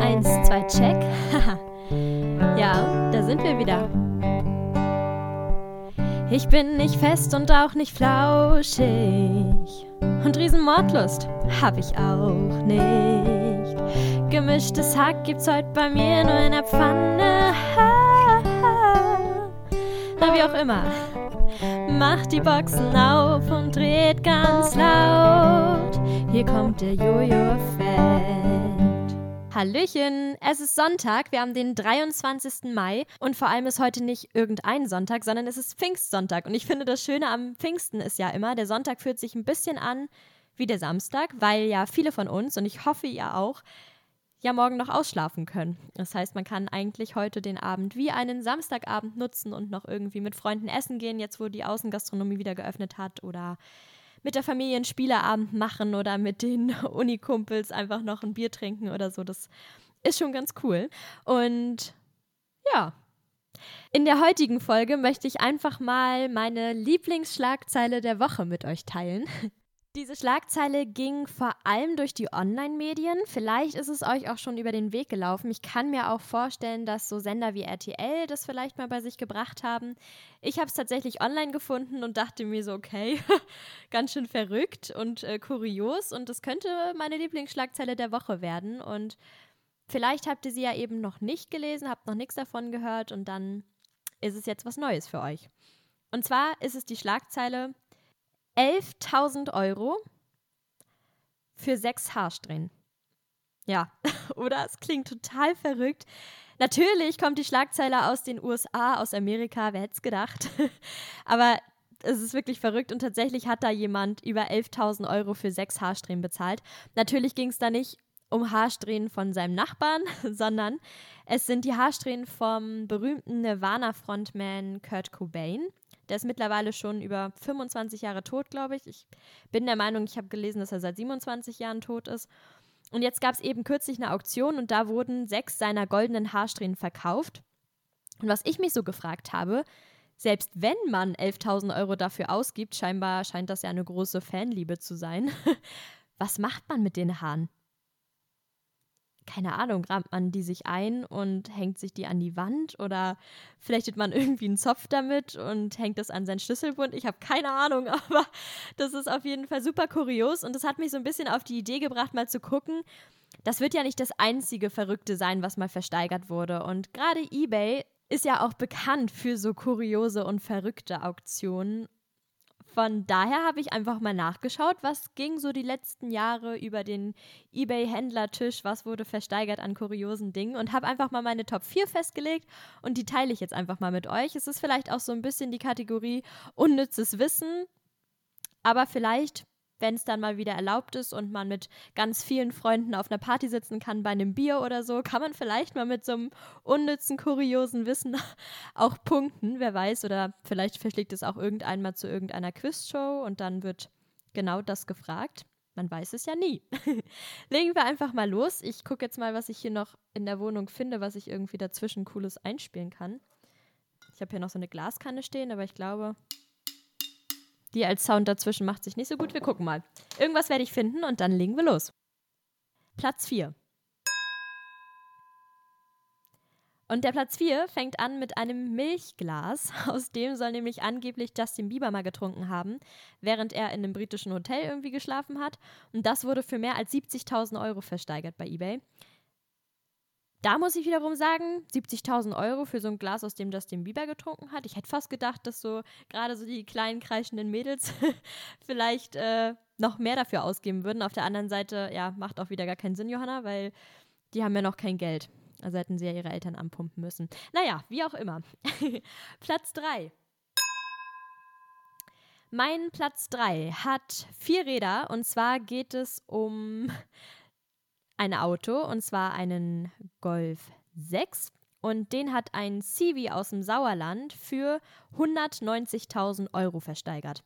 Eins, zwei, check. ja, da sind wir wieder. Ich bin nicht fest und auch nicht flauschig. Und Riesenmordlust hab ich auch nicht. Gemischtes Hack gibt's heute bei mir nur in der Pfanne. Na, wie auch immer. Macht die Boxen auf und dreht ganz laut. Hier kommt der Jojo-Effekt. Hallöchen, es ist Sonntag, wir haben den 23. Mai und vor allem ist heute nicht irgendein Sonntag, sondern es ist Pfingstsonntag. Und ich finde, das Schöne am Pfingsten ist ja immer, der Sonntag fühlt sich ein bisschen an wie der Samstag, weil ja viele von uns, und ich hoffe ihr auch, ja morgen noch ausschlafen können. Das heißt, man kann eigentlich heute den Abend wie einen Samstagabend nutzen und noch irgendwie mit Freunden essen gehen, jetzt wo die Außengastronomie wieder geöffnet hat oder mit der Familie einen Spieleabend machen oder mit den Unikumpels einfach noch ein Bier trinken oder so. Das ist schon ganz cool. Und ja. In der heutigen Folge möchte ich einfach mal meine Lieblingsschlagzeile der Woche mit euch teilen. Diese Schlagzeile ging vor allem durch die Online-Medien. Vielleicht ist es euch auch schon über den Weg gelaufen. Ich kann mir auch vorstellen, dass so Sender wie RTL das vielleicht mal bei sich gebracht haben. Ich habe es tatsächlich online gefunden und dachte mir so, okay, ganz schön verrückt und äh, kurios. Und das könnte meine Lieblingsschlagzeile der Woche werden. Und vielleicht habt ihr sie ja eben noch nicht gelesen, habt noch nichts davon gehört und dann ist es jetzt was Neues für euch. Und zwar ist es die Schlagzeile 11.000 Euro für sechs Haarsträhnen. Ja, oder? Es klingt total verrückt. Natürlich kommt die Schlagzeile aus den USA, aus Amerika, wer hätte es gedacht? Aber es ist wirklich verrückt und tatsächlich hat da jemand über 11.000 Euro für sechs Haarsträhnen bezahlt. Natürlich ging es da nicht um Haarsträhnen von seinem Nachbarn, sondern es sind die Haarsträhnen vom berühmten Nirvana-Frontman Kurt Cobain. Der ist mittlerweile schon über 25 Jahre tot, glaube ich. Ich bin der Meinung, ich habe gelesen, dass er seit 27 Jahren tot ist. Und jetzt gab es eben kürzlich eine Auktion und da wurden sechs seiner goldenen Haarsträhnen verkauft. Und was ich mich so gefragt habe, selbst wenn man 11.000 Euro dafür ausgibt, scheinbar scheint das ja eine große Fanliebe zu sein, was macht man mit den Haaren? Keine Ahnung, rammt man die sich ein und hängt sich die an die Wand oder flechtet man irgendwie einen Zopf damit und hängt das an seinen Schlüsselbund. Ich habe keine Ahnung, aber das ist auf jeden Fall super kurios und das hat mich so ein bisschen auf die Idee gebracht, mal zu gucken. Das wird ja nicht das einzige Verrückte sein, was mal versteigert wurde. Und gerade eBay ist ja auch bekannt für so kuriose und verrückte Auktionen. Von daher habe ich einfach mal nachgeschaut, was ging so die letzten Jahre über den eBay-Händlertisch, was wurde versteigert an kuriosen Dingen und habe einfach mal meine Top 4 festgelegt und die teile ich jetzt einfach mal mit euch. Es ist vielleicht auch so ein bisschen die Kategorie unnützes Wissen, aber vielleicht wenn es dann mal wieder erlaubt ist und man mit ganz vielen Freunden auf einer Party sitzen kann bei einem Bier oder so, kann man vielleicht mal mit so einem unnützen, kuriosen Wissen auch punkten, wer weiß. Oder vielleicht verschlägt es auch irgendeinmal zu irgendeiner Quizshow und dann wird genau das gefragt. Man weiß es ja nie. Legen wir einfach mal los. Ich gucke jetzt mal, was ich hier noch in der Wohnung finde, was ich irgendwie dazwischen Cooles einspielen kann. Ich habe hier noch so eine Glaskanne stehen, aber ich glaube, die als Sound dazwischen macht sich nicht so gut. Wir gucken mal. Irgendwas werde ich finden und dann legen wir los. Platz 4. Und der Platz 4 fängt an mit einem Milchglas. Aus dem soll nämlich angeblich Justin Bieber mal getrunken haben, während er in einem britischen Hotel irgendwie geschlafen hat. Und das wurde für mehr als 70.000 Euro versteigert bei eBay. Da muss ich wiederum sagen, 70.000 Euro für so ein Glas, aus dem Justin Bieber getrunken hat. Ich hätte fast gedacht, dass so gerade so die kleinen kreischenden Mädels vielleicht äh, noch mehr dafür ausgeben würden. Auf der anderen Seite, ja, macht auch wieder gar keinen Sinn, Johanna, weil die haben ja noch kein Geld. Also hätten sie ja ihre Eltern anpumpen müssen. Naja, wie auch immer. Platz 3. Mein Platz 3 hat vier Räder und zwar geht es um ein Auto und zwar einen Golf 6 und den hat ein Civi aus dem Sauerland für 190.000 Euro versteigert.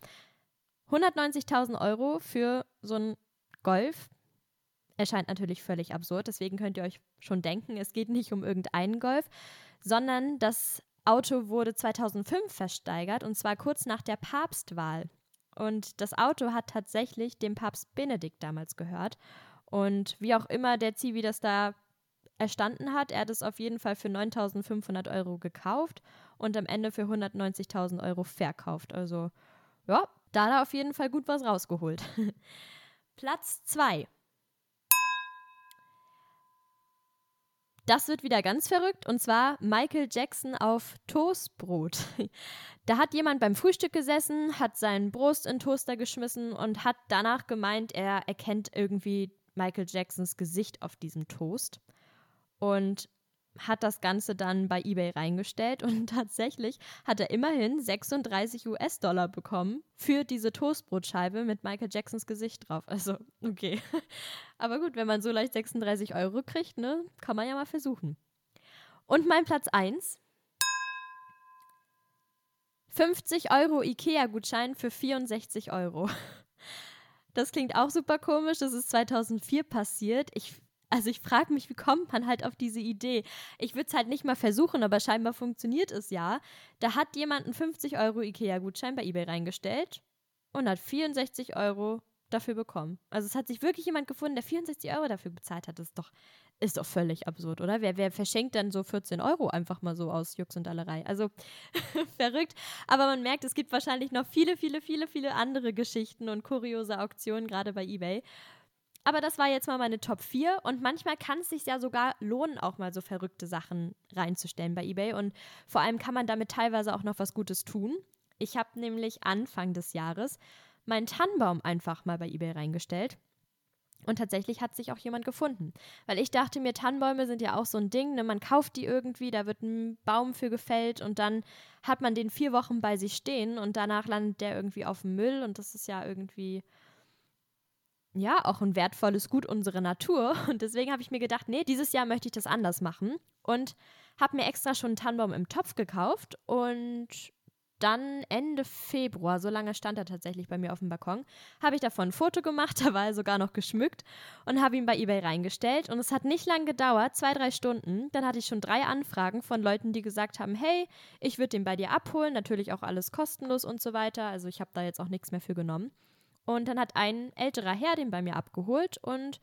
190.000 Euro für so einen Golf erscheint natürlich völlig absurd. Deswegen könnt ihr euch schon denken, es geht nicht um irgendeinen Golf, sondern das Auto wurde 2005 versteigert und zwar kurz nach der Papstwahl. Und das Auto hat tatsächlich dem Papst Benedikt damals gehört. Und wie auch immer der Zivi das da erstanden hat, er hat es auf jeden Fall für 9.500 Euro gekauft und am Ende für 190.000 Euro verkauft. Also ja, da hat er auf jeden Fall gut was rausgeholt. Platz 2. Das wird wieder ganz verrückt und zwar Michael Jackson auf Toastbrot. Da hat jemand beim Frühstück gesessen, hat seinen Brust in Toaster geschmissen und hat danach gemeint, er erkennt irgendwie Michael Jacksons Gesicht auf diesem Toast. Und hat das Ganze dann bei eBay reingestellt und tatsächlich hat er immerhin 36 US-Dollar bekommen für diese Toastbrotscheibe mit Michael Jacksons Gesicht drauf. Also, okay. Aber gut, wenn man so leicht 36 Euro kriegt, ne, kann man ja mal versuchen. Und mein Platz 1. 50 Euro IKEA-Gutschein für 64 Euro. Das klingt auch super komisch. Das ist 2004 passiert. Ich also ich frage mich, wie kommt man halt auf diese Idee? Ich würde es halt nicht mal versuchen, aber scheinbar funktioniert es ja. Da hat jemand einen 50 Euro Ikea-Gutschein bei eBay reingestellt und hat 64 Euro dafür bekommen. Also es hat sich wirklich jemand gefunden, der 64 Euro dafür bezahlt hat. Das ist doch, ist doch völlig absurd, oder? Wer, wer verschenkt dann so 14 Euro einfach mal so aus Jux und Allerei? Also verrückt. Aber man merkt, es gibt wahrscheinlich noch viele, viele, viele, viele andere Geschichten und kuriose Auktionen, gerade bei eBay. Aber das war jetzt mal meine Top 4 und manchmal kann es sich ja sogar lohnen, auch mal so verrückte Sachen reinzustellen bei eBay und vor allem kann man damit teilweise auch noch was Gutes tun. Ich habe nämlich Anfang des Jahres meinen Tannenbaum einfach mal bei eBay reingestellt. Und tatsächlich hat sich auch jemand gefunden. Weil ich dachte mir, Tannenbäume sind ja auch so ein Ding, ne? man kauft die irgendwie, da wird ein Baum für gefällt und dann hat man den vier Wochen bei sich stehen und danach landet der irgendwie auf dem Müll und das ist ja irgendwie ja, auch ein wertvolles Gut unserer Natur. Und deswegen habe ich mir gedacht, nee, dieses Jahr möchte ich das anders machen. Und habe mir extra schon einen Tannenbaum im Topf gekauft. Und dann Ende Februar, so lange stand er tatsächlich bei mir auf dem Balkon, habe ich davon ein Foto gemacht, da war er sogar noch geschmückt und habe ihn bei eBay reingestellt. Und es hat nicht lange gedauert, zwei, drei Stunden. Dann hatte ich schon drei Anfragen von Leuten, die gesagt haben, hey, ich würde den bei dir abholen, natürlich auch alles kostenlos und so weiter. Also ich habe da jetzt auch nichts mehr für genommen. Und dann hat ein älterer Herr den bei mir abgeholt und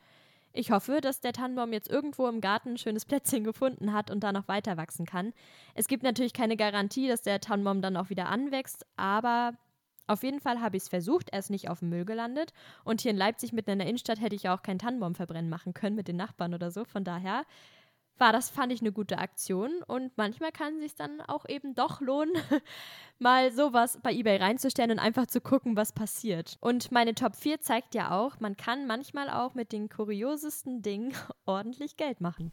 ich hoffe, dass der Tannenbaum jetzt irgendwo im Garten ein schönes Plätzchen gefunden hat und da noch weiter wachsen kann. Es gibt natürlich keine Garantie, dass der Tannenbaum dann auch wieder anwächst, aber auf jeden Fall habe ich es versucht. Er ist nicht auf dem Müll gelandet. Und hier in Leipzig mitten in der Innenstadt hätte ich ja auch keinen Tannenbaum verbrennen machen können mit den Nachbarn oder so. Von daher war das, fand ich, eine gute Aktion. Und manchmal kann es sich dann auch eben doch lohnen, mal sowas bei eBay reinzustellen und einfach zu gucken, was passiert. Und meine Top 4 zeigt ja auch, man kann manchmal auch mit den kuriosesten Dingen ordentlich Geld machen.